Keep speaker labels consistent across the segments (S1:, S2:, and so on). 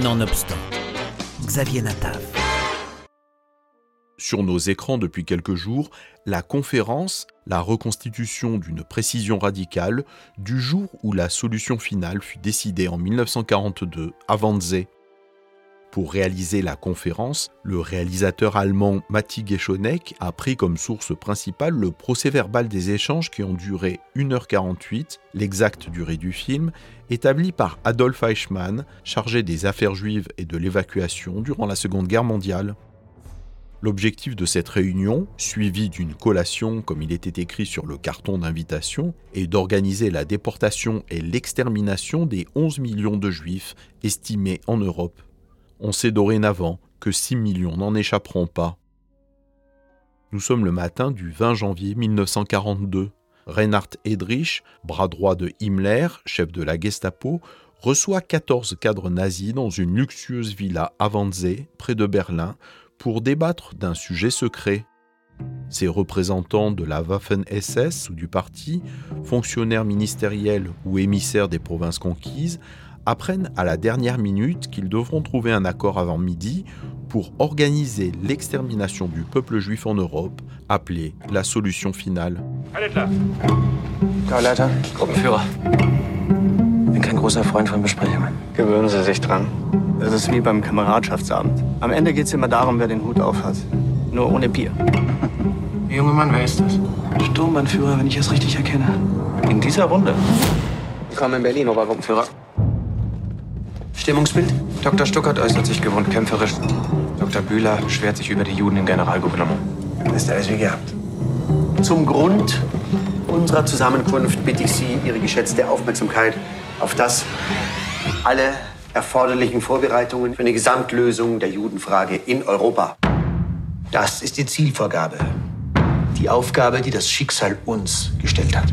S1: Nonobstant, Xavier Natav.
S2: Sur nos écrans depuis quelques jours, la conférence, la reconstitution d'une précision radicale du jour où la solution finale fut décidée en 1942 à Wannsee. Pour réaliser la conférence, le réalisateur allemand Matti Geschonek a pris comme source principale le procès-verbal des échanges qui ont duré 1h48, l'exacte durée du film, établi par Adolf Eichmann, chargé des affaires juives et de l'évacuation durant la Seconde Guerre mondiale. L'objectif de cette réunion, suivie d'une collation comme il était écrit sur le carton d'invitation, est d'organiser la déportation et l'extermination des 11 millions de juifs estimés en Europe. On sait dorénavant que 6 millions n'en échapperont pas. Nous sommes le matin du 20 janvier 1942. Reinhard Edrich, bras droit de Himmler, chef de la Gestapo, reçoit 14 cadres nazis dans une luxueuse villa à Wannsee, près de Berlin, pour débattre d'un sujet secret. Ces représentants de la Waffen-SS ou du parti, fonctionnaires ministériels ou émissaires des provinces conquises, apprennent à la dernière minute qu'ils devront trouver un accord avant midi pour organiser l'extermination du peuple juif en Europe, appelée la solution finale.
S3: Leiter, Gruppenführer. Bin kein großer Freund von Besprechungen.
S4: Gewöhnen Sie sich dran. Das ist wie beim Kameradschaftsabend. Am Ende geht es immer darum, wer den Hut aufhat. Nur ohne Bier.
S3: Junge Mann, wer ist das? Sturmbannführer, wenn ich es richtig erkenne.
S4: In dieser Runde.
S3: Willkommen in Berlin, Obergruppenführer. Stimmungsbild? Dr. Stuckert äußert sich gewohnt kämpferisch. Dr. Bühler beschwert sich über die Juden im Generalgouvernement.
S5: Ist alles wie gehabt. Zum Grund unserer Zusammenkunft bitte ich Sie, Ihre geschätzte Aufmerksamkeit auf das alle erforderlichen Vorbereitungen für eine Gesamtlösung der Judenfrage in Europa. Das ist die Zielvorgabe. Die Aufgabe, die das Schicksal uns gestellt hat.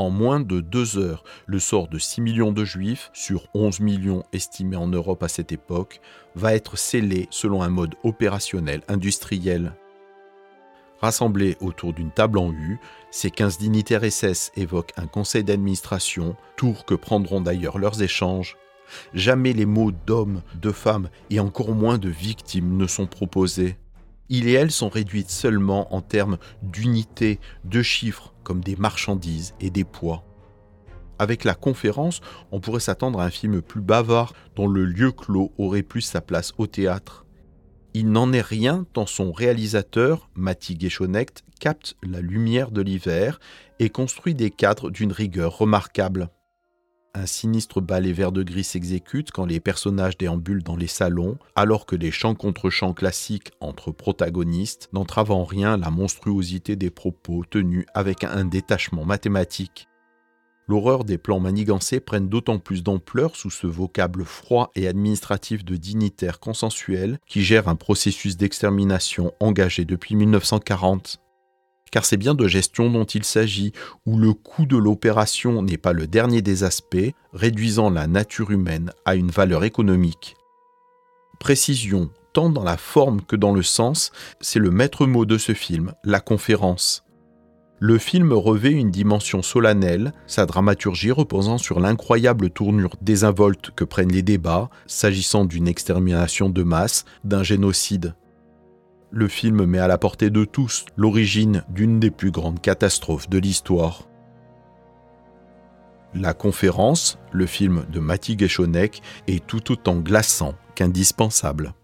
S2: En moins de deux heures, le sort de 6 millions de juifs, sur 11 millions estimés en Europe à cette époque, va être scellé selon un mode opérationnel industriel. Rassemblés autour d'une table en U, ces 15 dignitaires SS évoquent un conseil d'administration, tour que prendront d'ailleurs leurs échanges. Jamais les mots d'hommes, de femmes et encore moins de victimes ne sont proposés. Ils et elles sont réduites seulement en termes d'unité, de chiffres, comme des marchandises et des poids. Avec la conférence, on pourrait s'attendre à un film plus bavard dont le lieu clos aurait plus sa place au théâtre. Il n'en est rien tant son réalisateur, Matti Geschonecht, capte la lumière de l'hiver et construit des cadres d'une rigueur remarquable. Un sinistre ballet vert de gris s'exécute quand les personnages déambulent dans les salons, alors que les chants contre chants classiques entre protagonistes n'entravent en rien la monstruosité des propos tenus avec un détachement mathématique. L'horreur des plans manigancés prennent d'autant plus d'ampleur sous ce vocable froid et administratif de dignitaires consensuels qui gèrent un processus d'extermination engagé depuis 1940 car c'est bien de gestion dont il s'agit, où le coût de l'opération n'est pas le dernier des aspects, réduisant la nature humaine à une valeur économique. Précision, tant dans la forme que dans le sens, c'est le maître mot de ce film, la conférence. Le film revêt une dimension solennelle, sa dramaturgie reposant sur l'incroyable tournure désinvolte que prennent les débats, s'agissant d'une extermination de masse, d'un génocide le film met à la portée de tous l'origine d'une des plus grandes catastrophes de l'histoire. La conférence, le film de Matti Geschonek, est tout autant glaçant qu'indispensable.